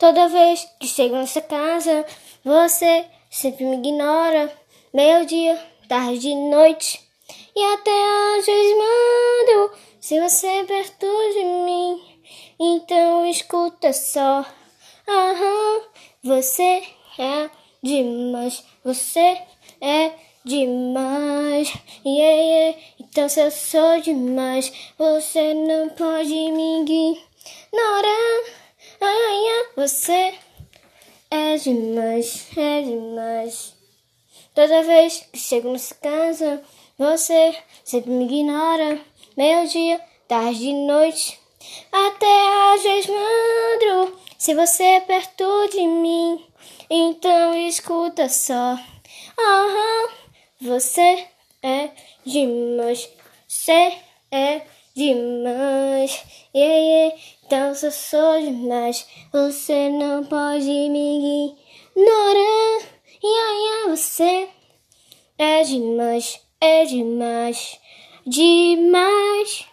Toda vez que chego nessa casa, você sempre me ignora. Meio-dia, tarde e noite. E até às vezes mando se você é perto de mim. Então escuta só. Aham, você é demais. Você é demais. Yeah, yeah. Então se eu sou demais, você não pode me ignorar. Você é demais, é demais. Toda vez que chego nessa casa, você sempre me ignora. Meio-dia, tarde e noite, até às vezes mandro. Se você é perto de mim, então escuta só. Aham, você é demais, você é demais. Então eu sou demais, você não pode me ignorar. Yeah, yeah, você é demais, é demais, demais.